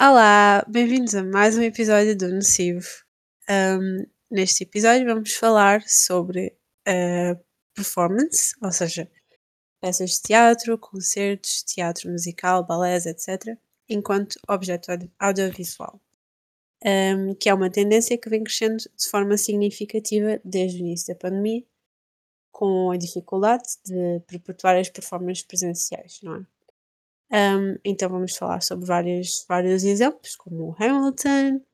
Olá, bem-vindos a mais um episódio do Nocivo. Ahm, neste episódio vamos falar sobre a performance, ou seja, peças de teatro, concertos, teatro musical, balés, etc., enquanto objeto audio- audiovisual, Ahm, que é uma tendência que vem crescendo de forma significativa desde o início da pandemia, com a dificuldade de perpetuar as performances presenciais, não é? Um, então vamos falar sobre vários, vários exemplos, como o Hamilton,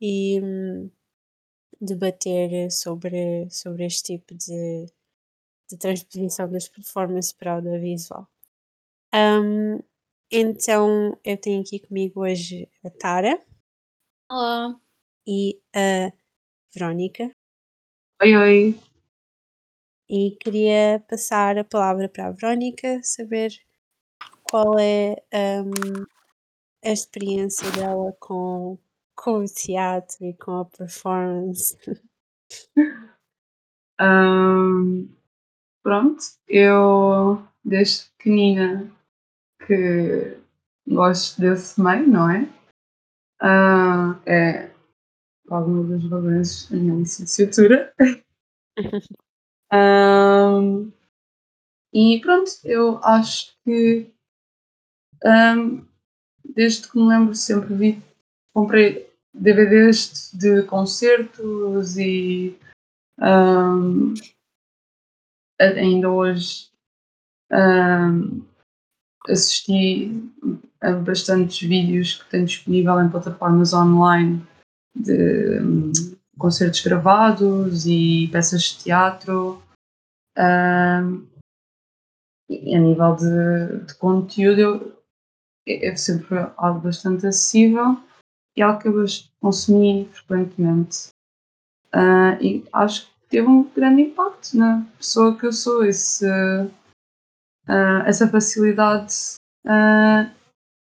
e hum, debater sobre, sobre este tipo de, de transposição das performances para audiovisual. Um, então eu tenho aqui comigo hoje a Tara Olá. e a Verónica Oi, oi. e queria passar a palavra para a Verónica, saber qual é um, a experiência dela com, com o teatro e com a performance. Ahm, pronto, eu desde pequenina que gosto desse meio, não é? Ah, é alguma das valências da minha licenciatura. Ahm, e pronto, eu acho que ahm, desde que me lembro sempre vi, comprei DVDs de concertos e a- ainda hoje ahm, assisti a bastantes vídeos que tenho disponível em plataformas online de hum, concertos gravados e peças de teatro. Ahm, e a nível de, de conteúdo, eu- é, é sempre algo bastante acessível e algo que eu consumir frequentemente. Ah, e acho que teve um grande impacto na pessoa que eu sou, esse, ah, essa facilidade ah,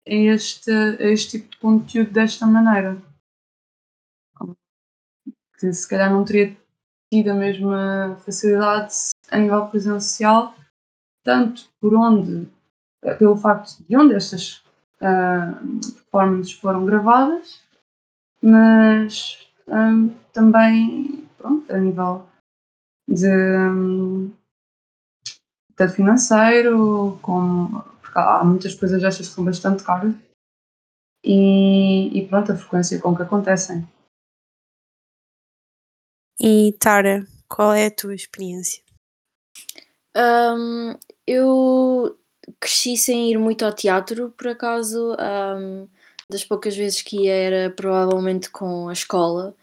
a, este, a este tipo de conteúdo desta maneira. Que se calhar não teria tido a mesma facilidade a nível presencial, tanto por onde, pelo facto de onde estas ah, performances foram gravadas, mas ah, também pronto, a nível de tanto financeiro como porque há muitas coisas destas que são bastante caras e, e pronto, a frequência com que acontecem. E Tara, qual é a tua experiência? Ahm, eu cresci sem ir muito ao teatro, por acaso. ahm, das poucas vezes que ia era provavelmente com a escola.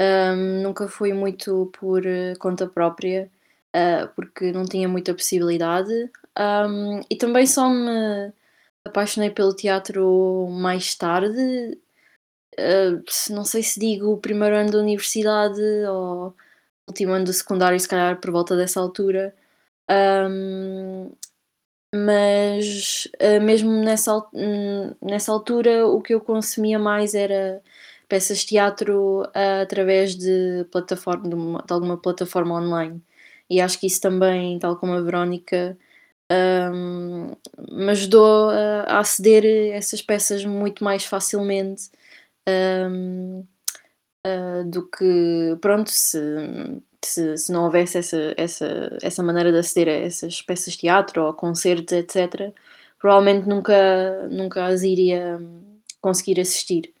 Ahm, nunca fui muito por eh, conta própria, ah, porque não tinha muita possibilidade. Ahm, e também só me apaixonei pelo teatro mais tarde. Se- não sei se digo o primeiro ano da universidade ou último ano do secundário, se calhar por volta dessa altura. Ahm, mas ah, mesmo nessa, hum, nessa altura o que eu consumia mais era peças de teatro ah, através de, plataforma, de, uma- de alguma plataforma online. E acho que isso também, tal como a Verónica, ahm, me ajudou a, aceder a essas peças muito mais facilmente. ahm, ah, do que, pronto, se, se, se não houvesse essa, essa, essa maneira de aceder a essas peças de teatro ou a concertos, etc., provavelmente nunca, nunca as iria hum, conseguir assistir.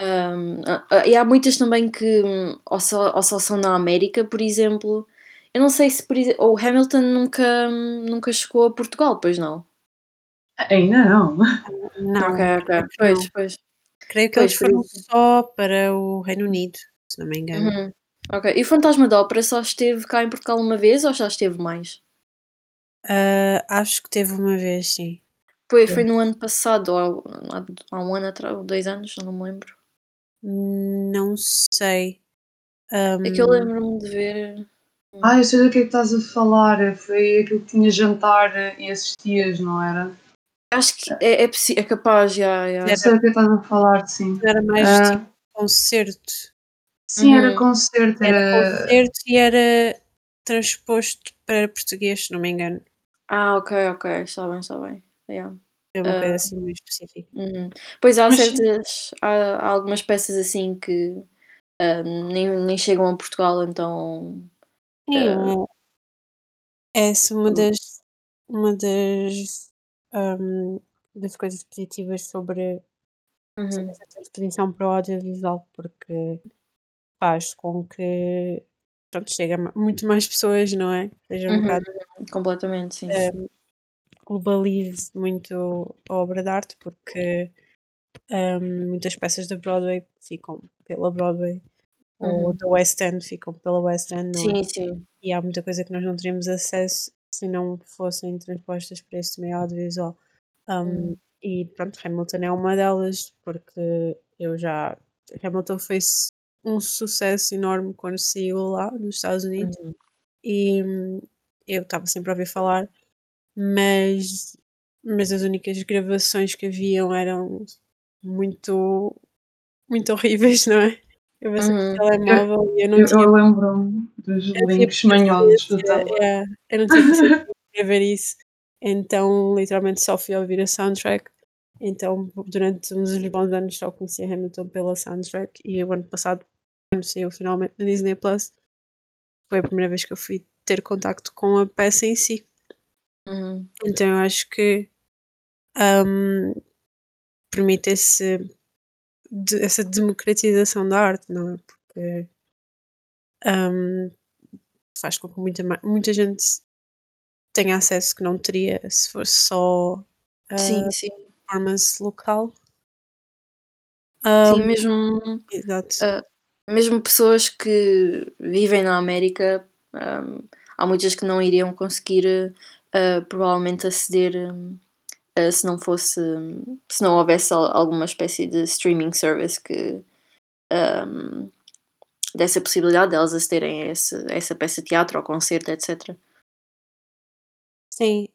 Um, e há muitas também que hum, ou só, ou só são na América, por exemplo. Eu não sei se por exe- o Hamilton nunca, hum, nunca chegou a Portugal, pois não? Ainda não. Não, ok, ok. Pois, pois. creio que Pois, eles foram só para o Reino Unido, se não me engano. Uhum. Ok. E o Fantasma da Ópera só esteve cá em Portugal uma vez ou já esteve mais? Ah, acho que teve uma vez, sim. Foi, foi no ano passado, ou há, há um ano atrás, ou dois anos, já não me lembro. Não sei. É que eu Hum, lembro-me de ver. Ah, eu sei do que é que estás a falar. Foi aquilo que tinha jantar e assistias, não era? Acho que é, é, possi- é capaz, já. já. Eu sei do que estás a falar, sim. era mais Ah. tipo concerto. Sim, era Uhum. concerto. Era Era... concerto e era transposto para português, se não me engano. Ah, ok, ok. Está bem, está bem. Yeah. É uma coisa Ah. assim muito específica. Uhum. Pois há Mas certas há há algumas peças assim que, ah, nem nem chegam a Portugal, então Sim, Ah. é essa uma Hum. das uma das, hum, das coisas positivas sobre sobre Uhum. essa transposição para o audiovisual, porque faz com que, pronto, chegue a muito mais pessoas, não é? Seja um Uhum, bocado, uhum. Completamente, sim. hum, globalize muito a obra de arte, porque, hum, muitas peças da Broadway ficam pela Broadway, ou Uhum. da West End ficam pela West End, não é? Sim, sim. E há muita coisa que nós não teríamos acesso se não fossem transpostas para este meio audiovisual. Hum, Hum. e pronto, Hamilton é uma delas, porque eu já Hamilton foi um sucesso enorme quando saiu lá nos Estados Unidos Uhum. e, hum, eu estava sempre a ouvir falar, mas mas as únicas gravações que haviam eram muito muito horríveis, não é? Gravações de Uhum. Eu telemóvel e eu não eu tinha eu lembro-me dos eu links manhosos do yeah, eu não tinha paciência para ver isso, então literalmente só fui ouvir a soundtrack, então durante uns bons anos só conhecia Hamilton pela soundtrack e o ano passado, saiu finalmente na Disney Plus, foi a primeira vez que eu fui ter contacto com a peça em si. Uhum. Então eu acho que, hum, permite esse de essa democratização da arte, não é? Porque, hum, faz com que muita muita gente tenha acesso que não teria se fosse só Sim, a sim. Performance local. Sim, Hum, mesmo, exato. ah, mesmo pessoas que vivem na América, hum, há muitas que não iriam conseguir, ah, provavelmente aceder, ah, se não fosse se não houvesse al alguma espécie de streaming service que, hum, desse a possibilidade delas acederem a esse a essa peça de teatro ou concerto, etc. Sim,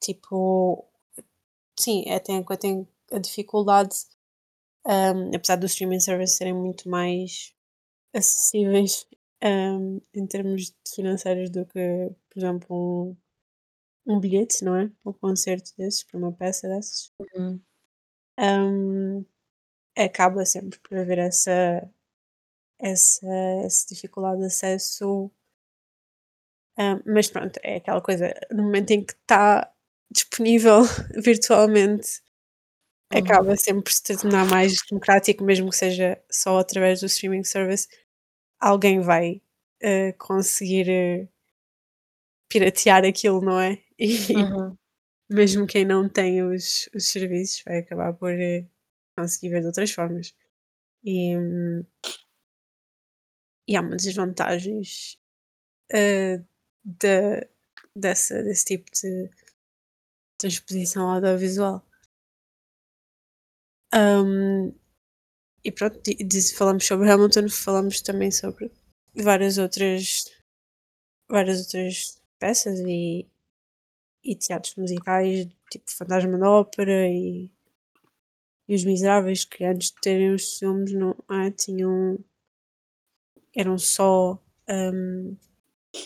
tipo, sim, é tem tem a dificuldade, hum, apesar dos streaming services serem muito mais acessíveis, hum, em termos financeiros do que, por exemplo, um um bilhete, não é? Um concerto desses, para uma peça dessas. Uhum. Hum, acaba sempre por haver essa essa essa dificuldade de acesso. Hã, mas pronto, é aquela coisa, no momento em que está disponível virtualmente, Uhum. acaba sempre por se tornar mais democrático, mesmo que seja só através do streaming service, alguém vai, eh, conseguir, eh piratear aquilo, não é? E Uhum. mesmo quem não tem os os serviços vai acabar por, eh, conseguir ver de outras formas. E, hum e há muitas vantagens, eh, da dessa desse tipo de transposição audiovisual. Hum, e pronto, di disse falamos sobre Hamilton, falamos também sobre várias outras várias outras peças e e teatros musicais, tipo Fantasma da Ópera e e Os Miseráveis, que antes de terem os filmes não é, tinham eram só, hum,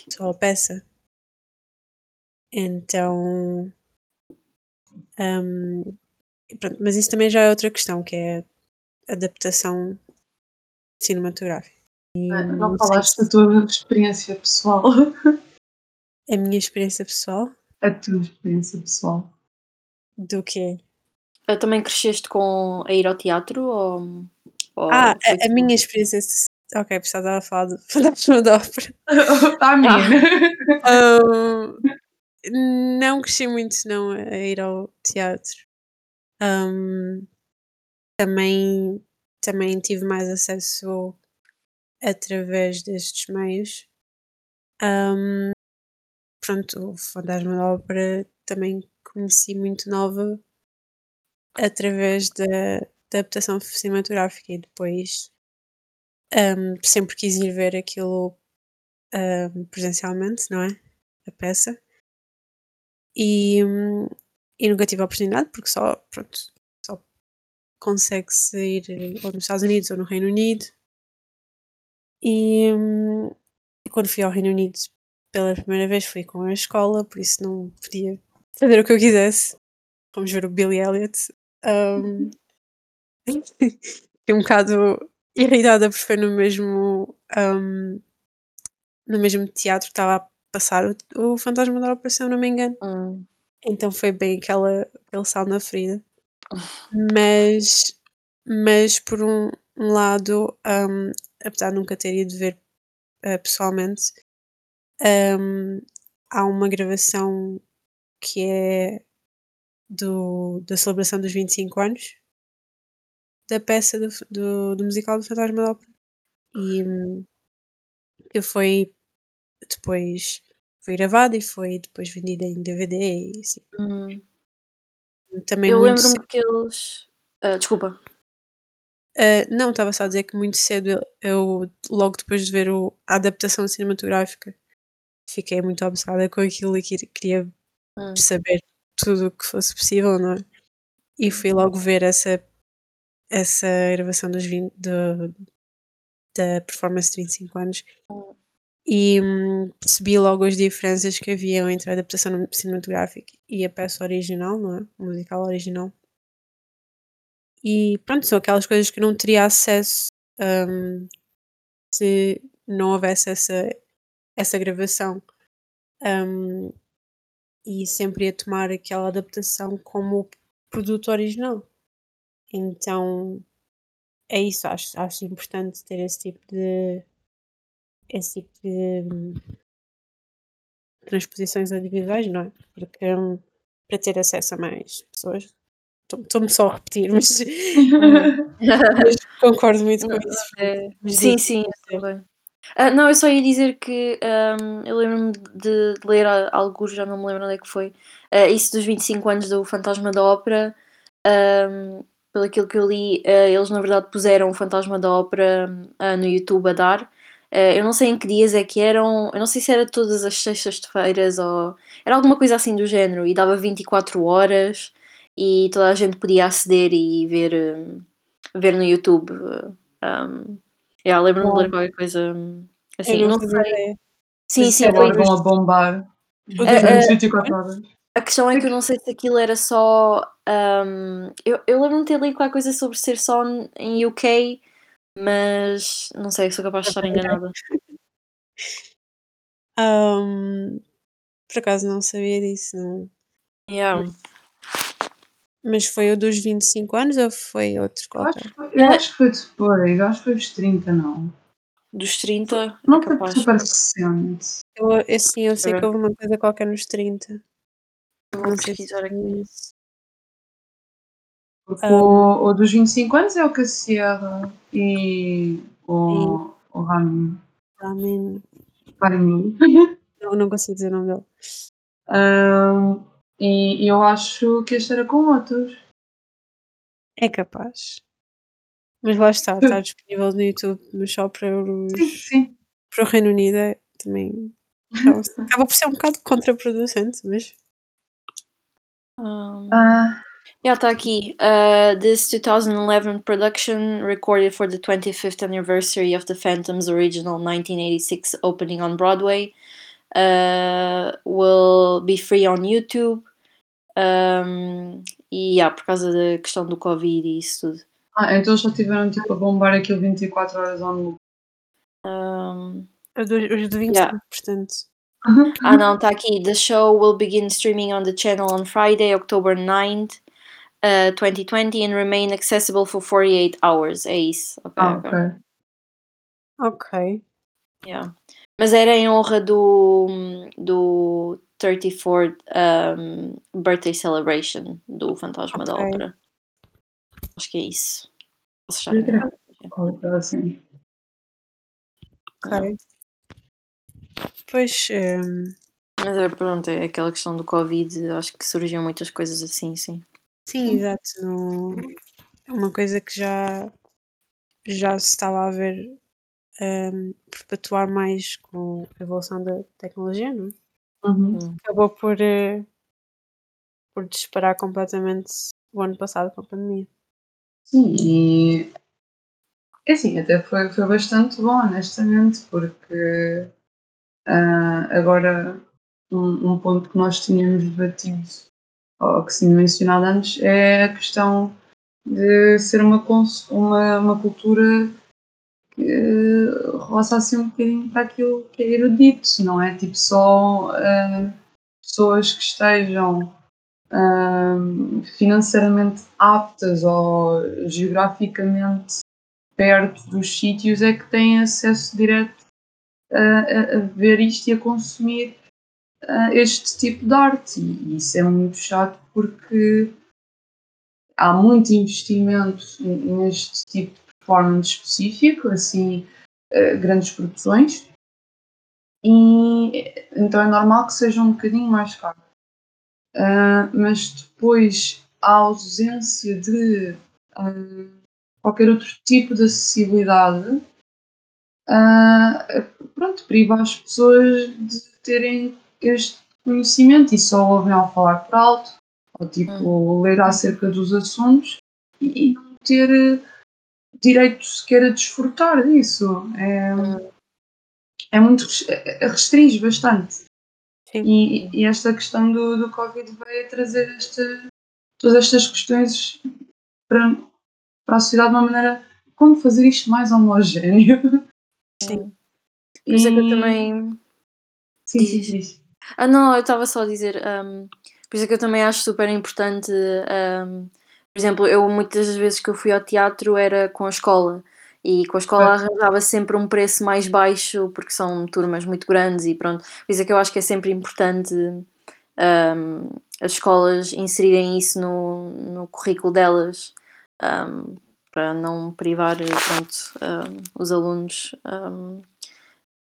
só a peça. Então e pronto, mas isso também já é outra questão, que é adaptação cinematográfica. E Ah, não não falaste se da tua experiência pessoal. a minha experiência pessoal A tua experiência pessoal. do quê? Ah, também cresceste com a ir ao teatro ou Ah, ou foi a a minha experiência ok, pensava estava a falar do Fantasma da Ópera. A minha. Hum, não cresci muito não a ir ao teatro. Hum, também também tive mais acesso através destes meios. Hum, pronto, o Fantasma da Ópera também conheci muito nova através da da adaptação cinematográfica e depois, hum, sempre quis ir ver aquilo, hum, presencialmente, não é, a peça. E, e nunca tive a oportunidade porque só, pronto, só consegue-se ir ou nos Estados Unidos ou no Reino Unido. E, e quando fui ao Reino Unido pela primeira vez fui com a escola, por isso não podia fazer o que eu quisesse. Vamos ver o Billy Elliot. Um, Fiquei um bocado irritada porque foi no mesmo um, no mesmo teatro estava a passar o, o Fantasma da Ópera, se eu não me engano. Hum. Então foi bem aquela, aquele sal na ferida. Mas, mas por um, um lado, um, apesar de nunca ter ido ver uh, pessoalmente, um, há uma gravação que é do, da celebração dos 25 anos da peça do, do, do musical do Fantasma da Ópera. E hum, que foi depois foi gravada e foi depois vendida em DVD e assim. Hum. Também Eu lembro-me cedo. que eles. ah, desculpa. Ah, não, estava só a dizer que muito cedo eu, logo depois de ver o, a adaptação cinematográfica, fiquei muito obcecada com aquilo e que- queria Hum. saber tudo o que fosse possível, não é? E fui logo ver essa, essa gravação dos 20, do- da performance de 25 anos Hum. E hum, percebi logo as diferenças que haviam entre a adaptação cinematográfica e a peça original, não é? O musical original. E pronto, são aquelas coisas que não teria acesso hum, se não houvesse essa, essa gravação. Hum, e sempre ia tomar aquela adaptação como produto original. Então é isso, acho, acho importante ter esse tipo de esse tipo de hum, transposições audiovisuais, não é? Porque hum, para ter acesso a mais pessoas, estou- estou-me só a repetir, mas, mas concordo muito com isso. é, Mas sim, sim. Ah, não, eu só ia dizer que ahm, eu lembro-me de de ler a- alguns, já não me lembro onde é que foi, ah, isso dos 25 anos do Fantasma da Ópera. ahm, pelo aquilo que eu li, ah, eles na verdade puseram o Fantasma da Ópera ah, no YouTube a dar. Ah, eu não sei em que dias é que eram, eu não sei se era todas as sextas-feiras ou. Era alguma coisa assim do género, e dava 24 horas e toda a gente podia aceder e ver, hum, ver no YouTube. ahm, Yeah, lembro-me de ler qualquer coisa hum, eu assim. não Não sei. Sim, sim, foi. Dos, a bombar A, a- durante vinte 24 horas. a questão é que eu não sei se aquilo era só. hum, eu eu lembro-me de ter lido qualquer coisa sobre ser só em UK, mas não sei, sou capaz de estar enganada. Ahm, por acaso não sabia disso, não. Yeah. Mas foi o dos 25 anos ou foi outro Eu acho, qualquer? que foi- eu acho que foi depois, eu acho que foi os 30, não. Dos 30, é Não foi capaz. super recente. Eu, assim, eu sei que ver. houve uma coisa qualquer nos 30. Eu vou Não pesquisar aqui. O, o dos 25 anos é o que a Sierra e e o, o Ram, Ramin. Ramin. Não, não consigo dizer o nome dele. Ahm, e eu acho que este era com outros. É capaz. Mas lá está, está disponível no YouTube, mas só para Sim, os sim. para o Reino Unido é também acaba, por ser um bocado contraproducente, mas Ah, yeah, está aqui. Uh, this 2011 production, recorded for the 25th anniversary of the Phantom's original 1986 opening on Broadway, uh, will be free on YouTube. Um, e yeah, por causa da questão do Covid e isso tudo. ah, então já tiveram tipo a bombar aquilo 24 horas on loop. Um, os os de 25, yeah. portanto. Ah, não, está aqui. The show will begin streaming on the channel on Friday, October 9th, uh, 2020, and remain accessible for 48 hours. É isso. Ok, Ah, ok. ok. Ok. Yeah. Mas era em honra do, do 34th um, birthday celebration do Fantasma da Ok. Ópera. Acho que é isso. Posso. Qualquer coisa assim. Ok. Pois, hum, Mas é, pronto, é aquela questão do Covid. Acho que surgiam muitas coisas assim, sim. Sim, exato. No, é uma coisa que já, já se estava a ver hum, perpetuar mais com a evolução da tecnologia, não é? Uhum. Hum. Acabou por, eh, por disparar completamente o ano passado com a pandemia. Sim, e é assim, até foi, foi bastante bom, honestamente, porque ah, agora um, um ponto que nós tínhamos debatido, ou que tinha mencionado antes, é a questão de ser uma, uma, uma cultura que roça assim um bocadinho para aquilo que é erudito, não é? Tipo só uh, pessoas que estejam uh, financeiramente aptas ou geograficamente perto dos sítios é que têm acesso direto a, a, a ver isto e a consumir uh, este tipo de arte. E isso é muito chato porque há muito investimento neste tipo de performance específico, assim, uh, grandes produções, e então é normal que seja um bocadinho mais caro. Uh, mas depois a ausência de uh, qualquer outro tipo de acessibilidade uh, pronto, priva as pessoas de terem este conhecimento e só ouvem ao falar por alto ou tipo hum. ler acerca dos assuntos e, não ter eh, direito sequer a desfrutar disso. É, hum. é muito é, restringe bastante. E, e, esta questão do, do Covid veio trazer esta, todas estas questões para, para a sociedade de uma maneira como fazer isto mais homogéneo. Sim. Por isso é que eu também. Sim, sim, sim. Ah, não, eu estava só a dizer. Um, por isso é que eu também acho super importante. Um, por exemplo, eu muitas das vezes que eu fui ao teatro era com a escola. E com a escola arranjava sempre um preço mais baixo, porque são turmas muito grandes e pronto. Por isso é que eu acho que é sempre importante um, as escolas inserirem isso no, no currículo delas, um, para não privar pronto, um, os alunos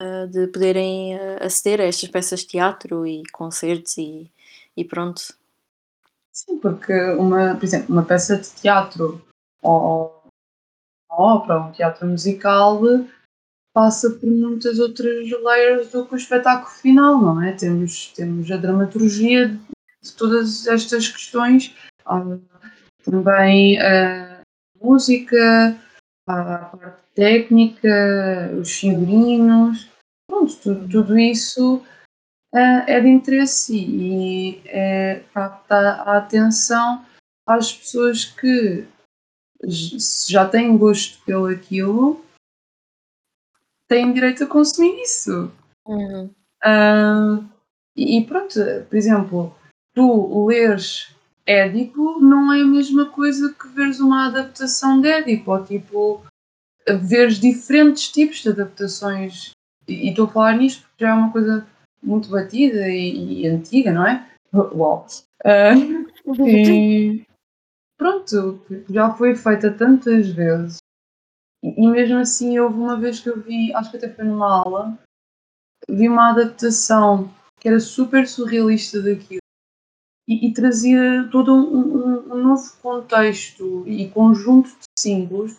uh, de poderem uh, aceder a estas peças de teatro e concertos e, e pronto. Sim, porque uma, por exemplo, uma peça de teatro ou uma ópera, um teatro musical passa por muitas outras layers do que o espetáculo final, não é? Temos, temos a dramaturgia de todas estas questões, também a música, a parte técnica, os figurinos, pronto, tudo, tudo isso uh, é de interesse e é capta a atenção às pessoas que já têm gosto pelo aquilo, têm direito a consumir isso. Uhum. Uh, e pronto, por exemplo, tu leres Édipo não é a mesma coisa que veres uma adaptação de Édipo, ou tipo, veres diferentes tipos de adaptações e estou a falar nisto porque já é uma coisa muito batida e, e antiga, não é? Uau! Uh, e pronto, já foi feita tantas vezes. E, e mesmo assim, houve uma vez que eu vi, acho que até foi numa aula, vi uma adaptação que era super surrealista daquilo e, e trazia todo um, um, um, novo contexto e conjunto de símbolos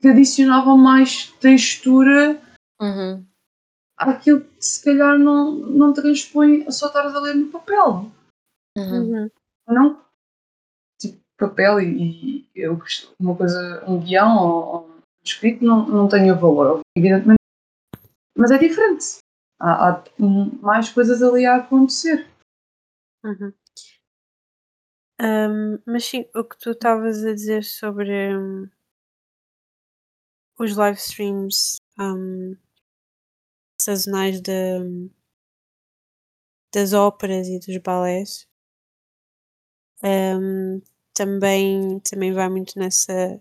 que adicionavam mais textura Uhum. Aquilo que se calhar não, não transpõe só estar a ler no papel. Uhum. Uhum. Não tipo papel e, e eu, uma coisa, um guião ou, ou escrito não, não tem valor, evidentemente. Mas é diferente. Há, há mais coisas ali a acontecer. Uhum. Um, mas sim, o que tu estavas a dizer sobre um, os live streams um, sazonais de, das óperas e dos balés. Um, também, também vai muito nessa,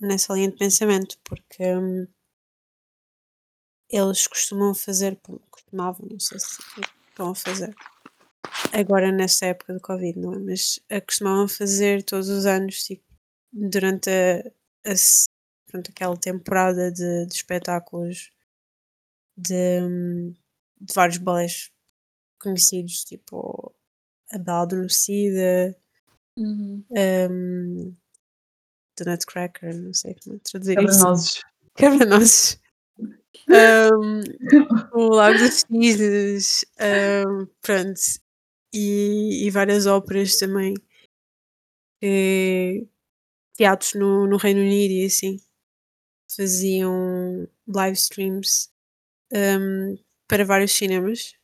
nessa linha de pensamento, porque um, eles costumam fazer, costumavam, não sei se estão a fazer, agora nesta época do Covid, não é? Mas costumavam fazer todos os anos, tipo, durante a, a, aquela temporada de, de espetáculos de, de vários balés conhecidos, tipo a Bela Adormecida, uhum. um, The Nutcracker, não sei como traduzir isso. Quebra-nozes. um, o Lago dos Cisnes, um, pronto, e, e, várias óperas também, e, teatros no, no Reino Unido e assim, faziam live streams um, para vários cinemas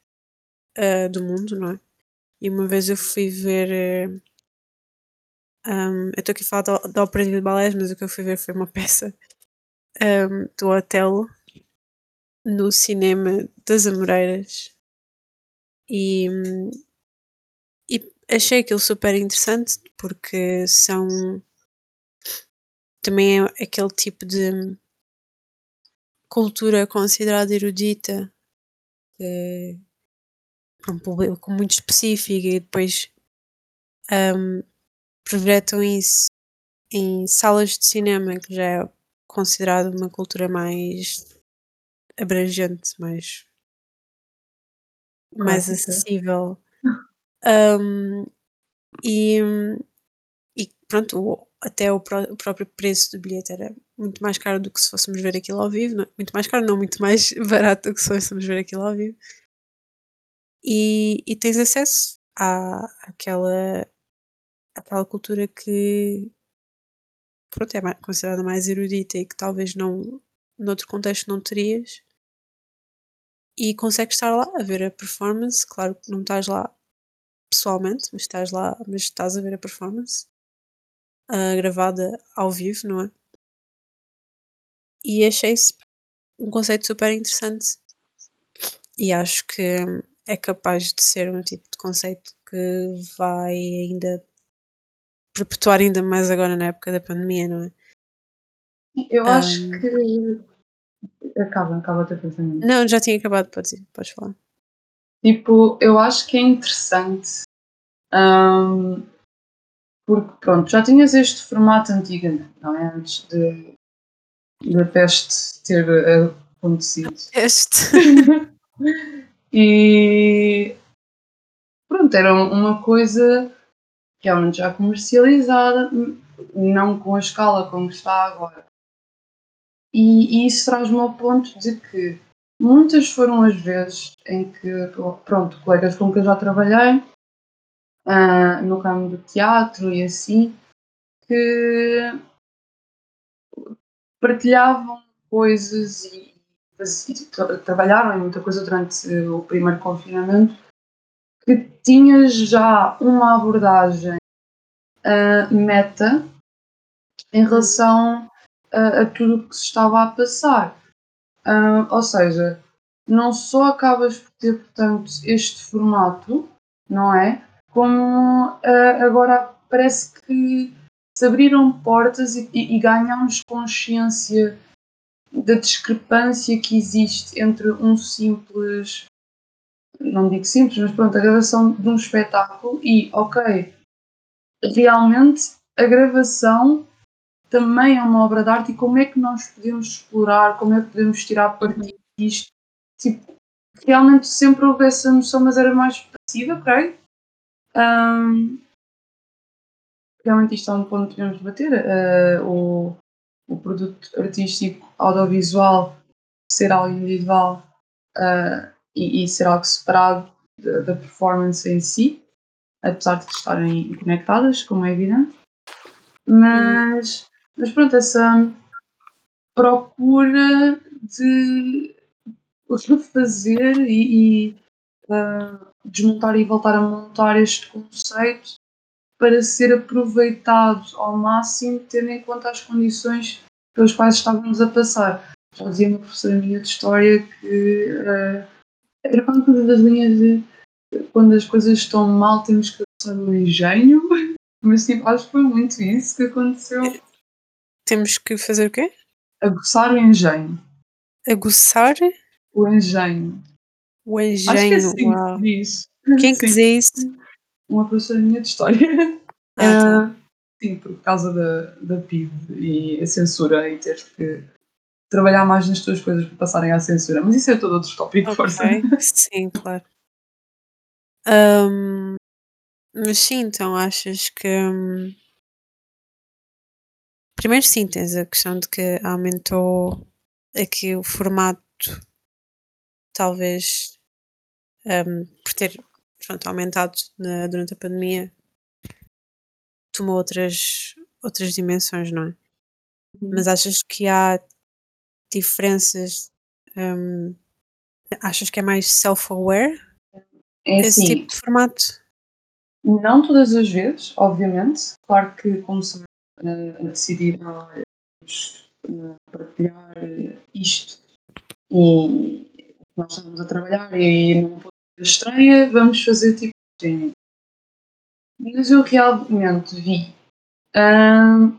uh, do mundo, não é? E uma vez eu fui ver. Um, eu estou aqui a falar da, da ópera de balés, mas o que eu fui ver foi uma peça um, do Otelo no cinema das Amoreiras e, e achei aquilo super interessante porque são também é aquele tipo de cultura considerada erudita para um público muito específico e depois um, projetam isso em salas de cinema que já é considerado uma cultura mais abrangente, mais, mais acessível. Um, e, e pronto, até o, próprio preço do bilhete era muito mais caro do que se fôssemos ver aquilo ao vivo. Não, muito mais caro, não, muito mais barato do que se fôssemos ver aquilo ao vivo. E, e tens acesso à, àquela, àquela cultura que pronto, é considerada mais erudita e que talvez não noutro contexto não terias e consegues estar lá a ver a performance, claro que não estás lá pessoalmente, mas estás lá, mas estás a ver a performance uh, gravada ao vivo, não é? E achei-se um conceito super interessante e acho que é capaz de ser um tipo de conceito que vai ainda perpetuar ainda mais agora na época da pandemia, não é? Eu acho um, que. Acaba, acaba o teu pensamento. Não, já tinha acabado, podes, ir, podes falar. Tipo, eu acho que é interessante. Um, porque, pronto, já tinhas este formato antigamente, não é? Antes de, da peste ter acontecido. Peste. e. Pronto, era uma coisa realmente já comercializada, não com a escala como está agora. E, e isso traz-me ao ponto de que muitas foram as vezes em que, pronto, colegas com quem eu já trabalhei, uh, no ramo do teatro e assim, que partilhavam coisas e, e trabalharam em muita coisa durante o primeiro confinamento que tinhas já uma abordagem uh, meta em relação a, a tudo o que se estava a passar. Uh, ou seja, não só acabas por ter, portanto, este formato, não é? Como uh, agora parece que se abriram portas e, e, e ganhamos consciência da discrepância que existe entre um simples, não digo simples, mas pronto, a gravação de um espetáculo e, ok, realmente a gravação também é uma obra de arte e como é que nós podemos explorar, como é que podemos tirar partido disto. Tipo, realmente sempre houve essa noção, mas era mais passiva, creio. Um, realmente isto é um ponto que devemos debater. Uh, o, o produto artístico audiovisual ser algo individual uh, e, e, ser algo separado da performance em si, apesar de estarem conectadas, como é evidente. Mas mas pronto, essa procura de refazer e, e uh, desmontar e voltar a montar este conceito para ser aproveitado ao máximo, tendo em conta as condições pelas quais estávamos a passar. Já dizia uma professora minha de História que uh, era uma coisa das linhas de quando as coisas estão mal temos que usar o engenho, mas tipo, acho que foi muito isso que aconteceu temos que fazer o quê? Aguçar o engenho. Aguçar? O engenho. O engenho, Acho que é assim. Que diz. Quem que dizia isso? Uma professora minha de História. Ah, tá. uh, sim, por causa da, da PIB e a censura e ter que trabalhar mais nas tuas coisas para passarem à censura. Mas isso é todo outro tópico, okay. força. Sim, claro. Um, mas sim, então achas que... Um, Primeiro sim, tens a questão de que aumentou aqui o formato, talvez um, por ter pronto, aumentado na, durante a pandemia, tomou outras, outras dimensões, não é? Uhum. Mas achas que há diferenças? Um, achas que é mais self-aware? É esse assim, tipo de formato? não todas as vezes, obviamente. Claro que começar a, decidir vamos, ah, partilhar isto e nós estamos a trabalhar e não estranha, vamos fazer tipo assim. Mas eu realmente vi ah,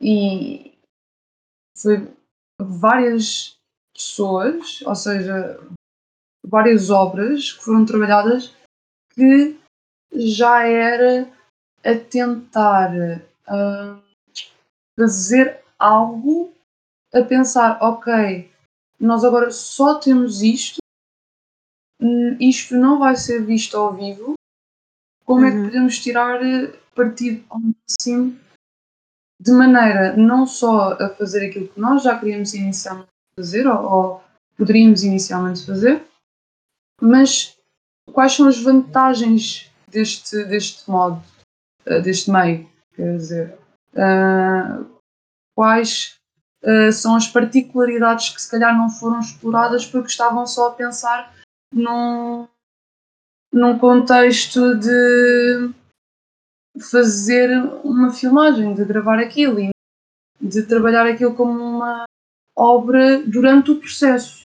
e foi várias pessoas, ou seja, várias obras que foram trabalhadas que já era a tentar ah, fazer algo a pensar, ok, nós agora só temos isto, isto não vai ser visto ao vivo, como é que Uhum. podemos tirar eh, partido ao máximo de maneira não só a fazer aquilo que nós já queríamos inicialmente fazer, ou, ou poderíamos inicialmente fazer, mas quais são as vantagens deste, deste modo, eh, deste meio, quer dizer, ah, quais ah, são as particularidades que se calhar não foram exploradas porque estavam só a pensar num, num contexto de fazer uma filmagem, de gravar aquilo e de trabalhar aquilo como uma obra durante o processo.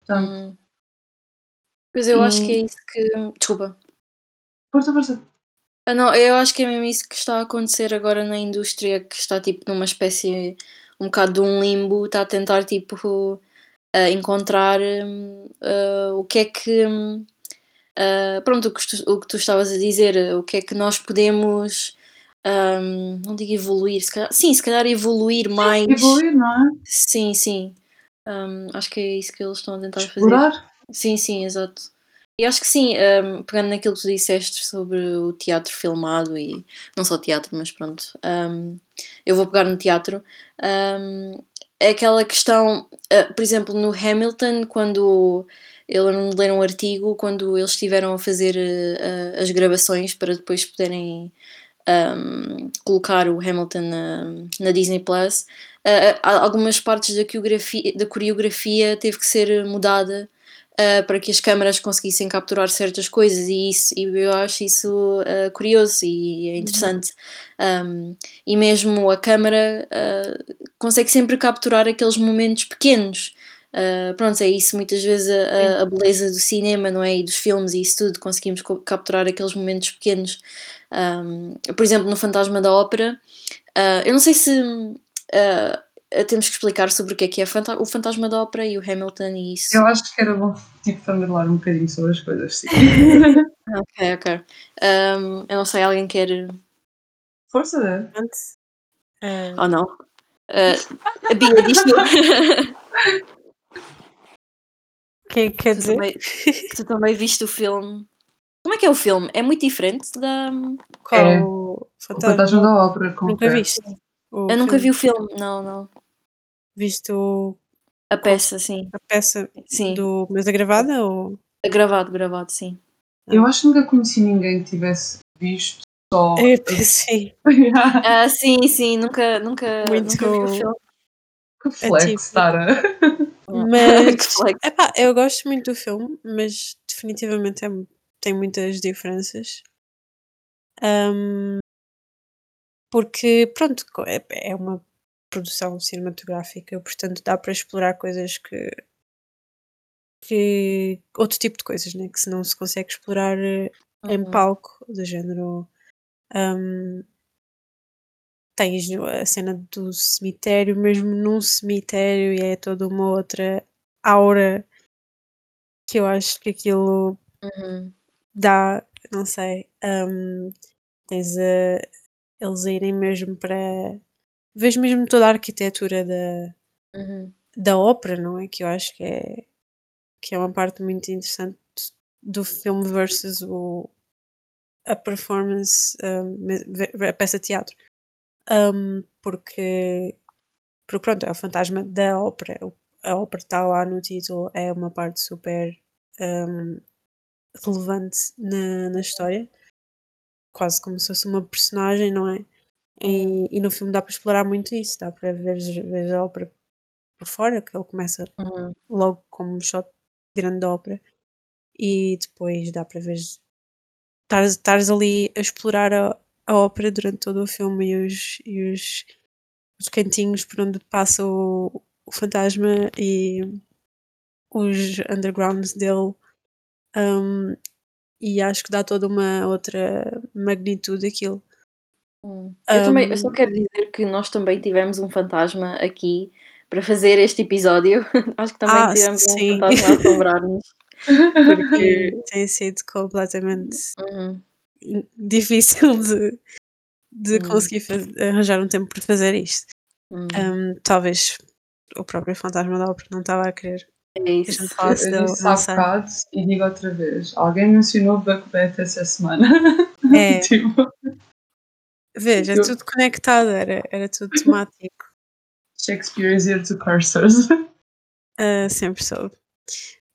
Portanto, Uhum. Pois eu acho que é isso que. Desculpa. força, força. Ah, não, eu acho que é mesmo isso que está a acontecer agora na indústria, que está tipo numa espécie, um bocado de um limbo, está a tentar tipo a encontrar ah, o que é que ah, pronto, o que, tu, o que tu estavas a dizer, o que é que nós podemos hum, não digo evoluir, se calhar, sim, se calhar evoluir mais. Evoluir, não é? Sim, sim. Hum, acho que é isso que eles estão a tentar fazer. Explorar. Sim, sim, exato. E acho que sim, um, pegando naquilo que tu disseste sobre o teatro filmado e não só teatro, mas pronto, um, eu vou pegar no teatro. Um, é aquela questão, uh, por exemplo, no Hamilton, quando eu de ler um artigo, quando eles estiveram a fazer uh, as gravações para depois poderem um, colocar o Hamilton na, na Disney Plus, uh, algumas partes da da coreografia teve que ser mudada uh, para que as câmaras conseguissem capturar certas coisas e, isso, e eu acho isso uh, curioso e é interessante. Um, e mesmo a câmara consegue sempre capturar aqueles momentos pequenos. Uh, pronto, é isso muitas vezes a, a, beleza do cinema, não é? E dos filmes e isso tudo, conseguimos capturar aqueles momentos pequenos. Um, por exemplo, no Fantasma da Ópera, uh, eu não sei se uh, temos que explicar sobre o que é que é o Fantasma da Ópera e o Hamilton e isso. Eu acho que era bom tipo familiar um bocadinho sobre as coisas, sim. ok, ok. Um, eu não sei, alguém quer. Força, né? Antes. Uh, oh não. Uh, a Bia diz O que é que quer tu dizer? Também, tu também viste o filme. Como é que é o filme? É muito diferente da. Qual? É. O O Fantasma? Da Ópera, Nunca viste? O Eu nunca filme? vi o filme, não, não. Viste o- A peça, sim. a peça Sim. do Mesa Gravada? Ou... Gravado, gravado, sim. Eu acho que nunca conheci ninguém que tivesse visto só. É, sim. Ah, sim, sim, nunca, nunca, Muito- nunca vi o filme. que flex, tipo- Tara. Mas Que flex. epá, eu gosto muito do filme, mas definitivamente é tem muitas diferenças. Ahm, porque, pronto, é, é uma produção cinematográfica, portanto dá para explorar coisas que. que outro tipo de coisas, né? Que se não se consegue explorar eh, em Uhum. palco, do género. ahm, tens a cena do cemitério, mesmo num cemitério, e é toda uma outra aura que eu acho que aquilo Uhum. dá, não sei, hum, tens a, eles irem mesmo para. Vês mesmo toda a arquitetura da, Uhum. da ópera, não é? Que eu acho que é, que é uma parte muito interessante do filme versus o, a performance, ve- a peça de teatro. Hum, porque, porque pronto, é o fantasma da ópera. A ópera está lá no título, é uma parte super hum, relevante na, na história, quase como se fosse uma personagem, não é? E, e no filme dá para explorar muito isso, dá para ver, ver a ópera por fora, que ele começa Uhum. logo como um shot grande da ópera. e depois dá para ver estares, estares ali a explorar a, a ópera durante todo o filme e os, e os, os cantinhos por onde passa o, o fantasma e os undergrounds dele um, e acho que dá toda uma outra magnitude aquilo. Hum. Eu, também, eu só Um, quero dizer que nós também tivemos um fantasma aqui para fazer este episódio. Acho que também ah, tivemos um sim, fantasma a assombrar-nos. porque tem sido completamente Uhum, difícil de, de hum, conseguir faz- arranjar um tempo para fazer isto. hum. Um, talvez o próprio fantasma da ópera não estava a querer É isso. Eu, disse há bocado e digo outra vez. Alguém mencionou Buckbat essa semana. É, tipo, veja, é eu, tudo conectado, era, era tudo temático. Shakespeare is here to curse us. Ah, sempre soube.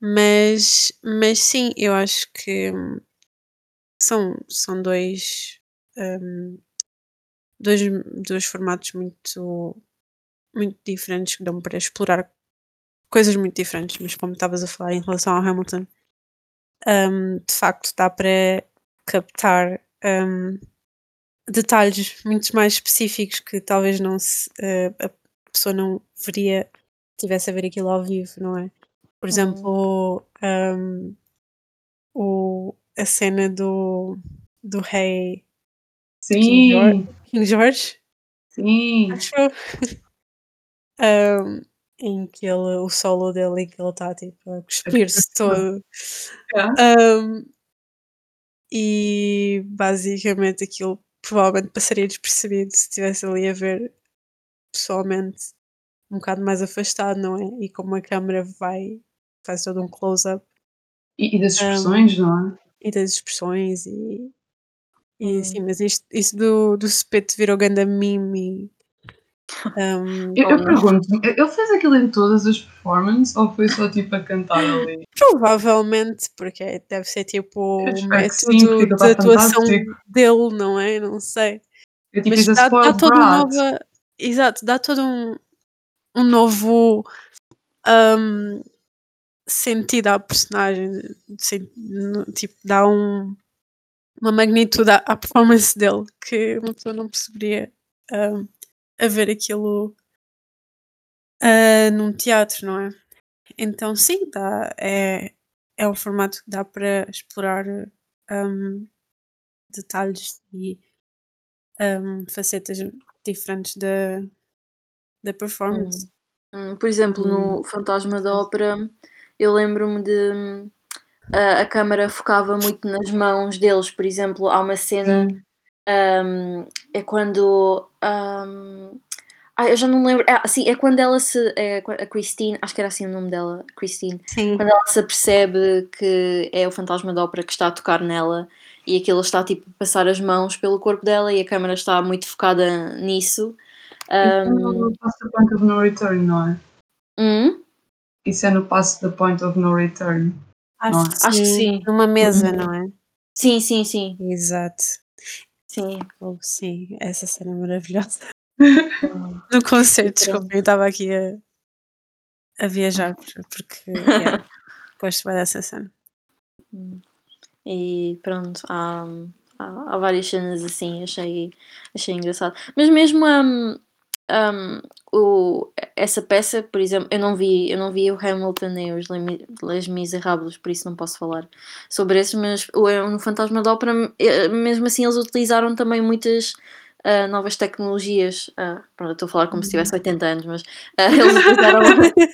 Mas, mas sim, eu acho que são, são dois, hum, dois, dois formatos muito, muito diferentes que dão para explorar coisas muito diferentes, mas como estavas a falar em relação ao Hamilton, hum, de facto dá para captar hum, detalhes muito mais específicos que talvez não se, eh, a pessoa não veria se estivesse a ver aquilo ao vivo, não é? Por exemplo, hum, o, a cena do, do rei King George, Sim, King George, sim. acho hum, em que ele, o solo dele, em que ele está tipo a cuspir-se todo. Yeah. Hum, e basicamente aquilo provavelmente passaria despercebido se estivesse ali a ver pessoalmente um bocado mais afastado, não é? E como a câmera vai, faz todo um close-up E, e das expressões, não é? e das expressões e, e hum. sim, mas isto, isso do, do Spit virou ganda meme hum, Eu, eu não. pergunto-me, ele fez aquilo em todas as performances ou foi só tipo a cantar ali? provavelmente, porque deve ser tipo o método de está atuação dele, não é? Não sei. Eu tipo, Mas dá, dá spoiled todo um brat. novo. Exato, dá todo um, um novo hum, sentido à personagem. Tipo, dá um, uma magnitude à, à performance dele que uma pessoa não perceberia hum, a ver aquilo ah, num teatro, não é? Então, sim, dá, é, é um formato que dá para explorar hum, detalhes e hum, facetas diferentes da, da performance. Hum, hum, Por exemplo, Hum, no Fantasma da Ópera, eu lembro-me de hum, a, a câmara focava muito nas mãos deles. Por exemplo, há uma cena sim, hum, é quando hum, ah, eu já não lembro. Ah, sim, é quando ela se. É, a Christine, acho que era assim o nome dela, Christine. sim. Quando ela se apercebe que é o fantasma da ópera que está a tocar nela e aquilo está tipo a passar as mãos pelo corpo dela e a câmera está muito focada nisso. Isso é no Past the Point of No Return, não é? hum, Isso é no Past the Point of No Return, não Acho é? que acho que sim. sim. Numa mesa, não é? Sim, sim, sim. Exato. Sim. Oh, sim, essa cena é maravilhosa. No concerto, desculpa, eu estava aqui a, a viajar por- porque yeah, gosto bem dessa cena. Hum. E pronto, há, há, há várias cenas assim, achei, achei engraçado. Mas mesmo hum, hum, o, essa peça, por exemplo, eu não vi, eu não vi o Hamilton nem os Les Miserables, por isso não posso falar sobre esses, mas o, no Fantasma da Ópera, eh, mesmo assim, eles utilizaram também muitas ah, novas tecnologias. Ah, pronto, estou a falar como se tivesse 80 anos, mas ah, eles utilizaram.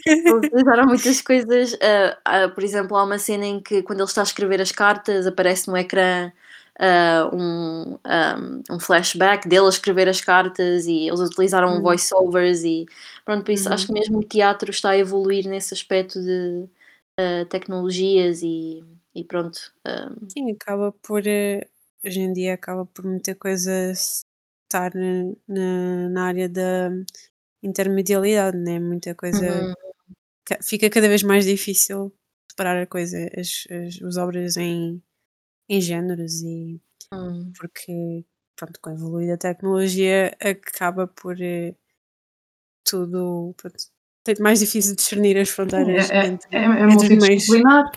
Eles utilizaram muitas coisas. por exemplo, há uma cena em que quando ele está a escrever as cartas aparece no ecrã ah, um, um, um flashback dele a escrever as cartas e eles utilizaram Hum. voiceovers e pronto, por isso Uhum. acho que mesmo o teatro está a evoluir nesse aspecto de ah, tecnologias e, e pronto. ah, Sim, acaba por. eh, Hoje em dia acaba por muita coisa estar na, na, na área da intermedialidade, né? Muita coisa. uhum, ca- Fica cada vez mais difícil separar a coisa, as, as, as obras em, em géneros e hum, porque pronto, com a evoluir da tecnologia acaba por eh, tudo pronto, tem mais difícil discernir as fronteiras é, é, entre, é, é entre os meios. multidisciplinar.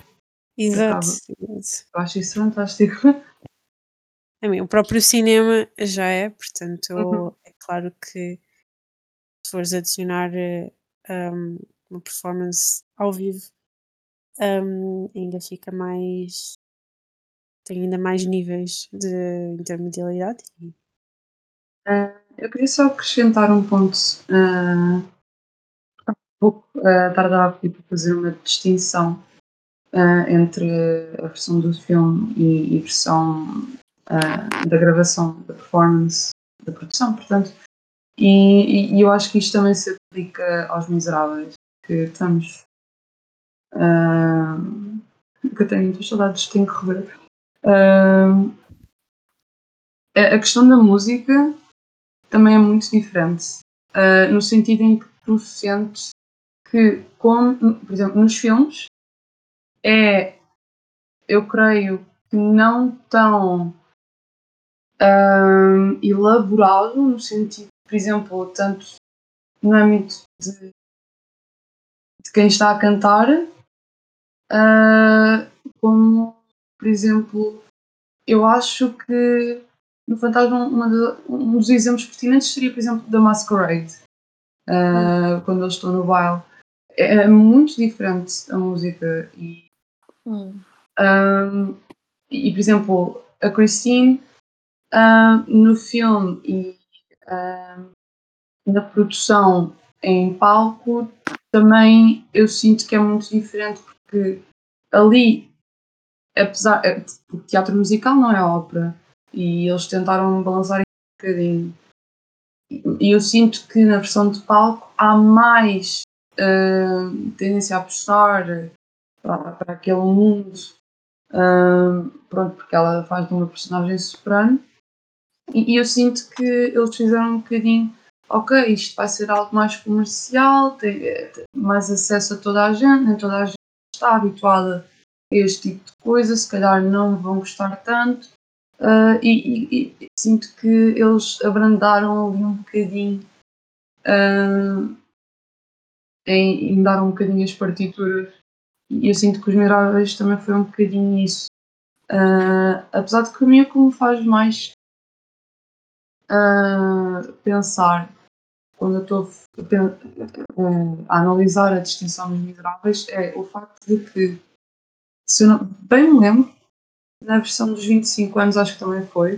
Exato. exato. Eu acho isso fantástico. Mim, o próprio cinema já é, portanto, Uhum. é claro que se fores adicionar eh, um, uma performance ao vivo, um, ainda fica mais. Tem ainda mais níveis de intermedialidade. Ah, eu queria só acrescentar um ponto. ah, há pouco ah, estava a pedir para fazer uma distinção ah, entre a versão do filme e, e a versão da gravação, da performance, da produção, portanto. E, e- eu acho que isto também se aplica aos miseráveis, que estamos. que eu tenho muitas saudades, tenho que rever. Ah, a questão da música também é muito diferente. Uh, no sentido em que tu sentes que, como, por exemplo, nos filmes, é, eu creio que não tão um, elaborado, no sentido, por exemplo, tanto no âmbito de, de quem está a cantar, uh, como, por exemplo, eu acho que no Fantasma de- um dos exemplos pertinentes seria, por exemplo, da Masquerade, uh, quando eles estão no baile. É, é muito diferente a música e, Hum. um, e por exemplo, a Christine um, no filme e um, na produção em palco também eu sinto que é muito diferente porque ali apesar é, o teatro musical não é ópera. E eles tentaram balançar um bocadinho. E eu sinto que na versão de palco há mais uh, tendência a apostar para, para aquele mundo. Uh, pronto, porque ela faz de uma personagem soprano. E, e eu sinto que eles fizeram um bocadinho ok, isto vai ser algo mais comercial tem, tem mais acesso a toda a gente nem toda a gente está habituada este tipo de coisa, se calhar não vão gostar tanto. Uh, e, e, e, sinto que eles abrandaram ali um bocadinho uh, em, em dar um bocadinho as partituras. E eu sinto que os Miráveis também foi um bocadinho isso. Uh, apesar de que a mim é como faz mais pensar quando eu estou a, a analisar a distinção dos miseráveis é o facto de que se eu não, bem me lembro na versão dos 25 anos acho que também foi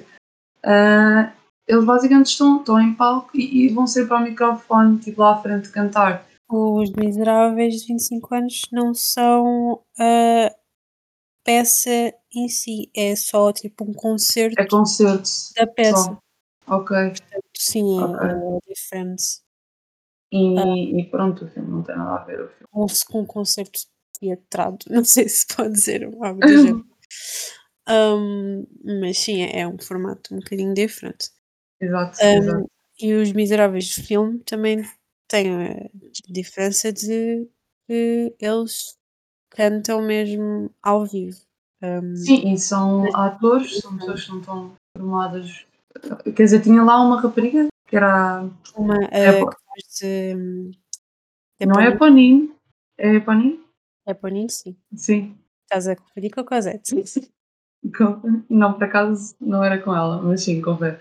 uh, eles basicamente estão, estão em palco e, e, vão sempre ao microfone tipo lá à frente cantar Os Miseráveis de 25 anos não são a peça em si, é só tipo um concerto é concerto da peça. só. ok Sim, é, Ok. é diferente. e, e pronto o filme não tem nada a ver o filme Ou se com um concerto teatrado, não sei se pode dizer algo do género. Um, mas sim, é, é um formato um bocadinho diferente. exato, Um, exato. E os Miseráveis de filme também têm a diferença de que eles cantam mesmo ao vivo. Um, Sim, e são mas- atores, são pessoas que não estão formadas. Quer dizer, tinha lá uma rapariga que era. uma É uh, de. de Não é a Eponine. Panini. É? Eponine, sim. Sim. Estás a conferir com a Cosette. Não, por acaso não era com ela, mas sim, confere.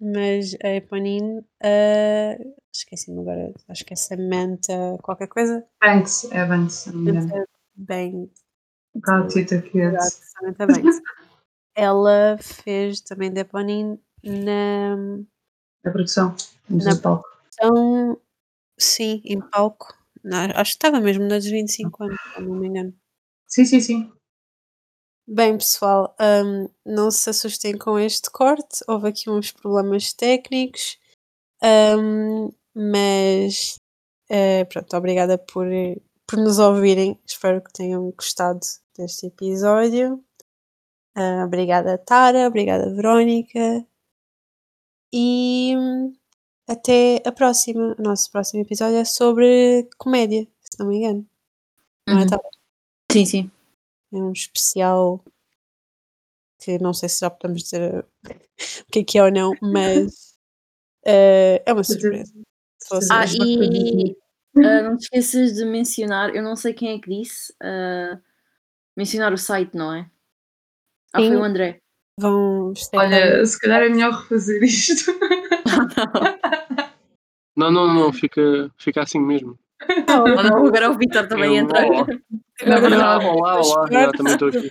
Mas a Eponine, uh, esqueci-me agora, acho que é Samantha qualquer coisa. Banks, é Banks. Samantha Tita Kids. Samantha Banks. Ela fez também de Eponine na A produção Na- musical. Então, sim, em palco. Na- acho que estava mesmo nos 25 anos, se não me engano. Sim, sim, sim. Bem, pessoal, hum, não se assustem com este corte. Houve aqui uns problemas técnicos, hum, mas eh, pronto, obrigada por, por nos ouvirem. Espero que tenham gostado deste episódio. Ah, obrigada, Tara. Obrigada, Verónica. E hum, até a próxima. O nosso próximo episódio é sobre comédia, se não me engano. Não é, Uhum. Tara? Sim, sim. É um especial que não sei se já podemos dizer o que é que é ou não, mas eh, é uma surpresa. Se fosse- Ah, e ah, não te esqueças de mencionar, eu não sei quem é que disse, ah, mencionar o site, não é? Ah, Sim. foi o André. Vão Olha, se calhar é melhor refazer isto. Não, não, não, fica, fica assim mesmo. Oh, não, agora o Vitor também É, entra. olá. Agora- Olá, olá, já também estou aqui.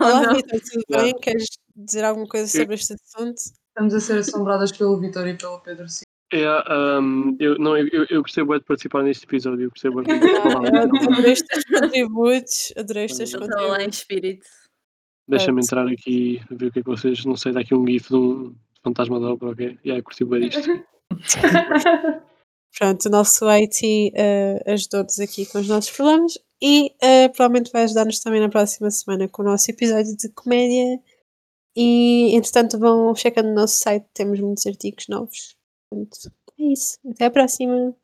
Olá, não. Vitor, tudo Não. bem? Queres dizer alguma coisa sobre este assunto? Estamos a ser assombradas pelo Vitor e pelo Pedro Silva. É, um, eu, não, eu, eu- eu gostei bué de participar neste episódio. Eu gostei bué de falar. Adorei os teus contributos. Adorei os teus Ele estava lá em contributos. espírito. Deixa-me entrar aqui a ver o que é que vocês. Não sei, dá aqui um GIF de um fantasma da ópera, ok? E aí, curti bem isto. Pronto, o nosso IT eh, ajudou-nos aqui com os nossos problemas e eh, provavelmente vai ajudar-nos também na próxima semana com o nosso episódio de comédia. E entretanto vão checando no nosso site, temos muitos artigos novos. É isso. Até à próxima.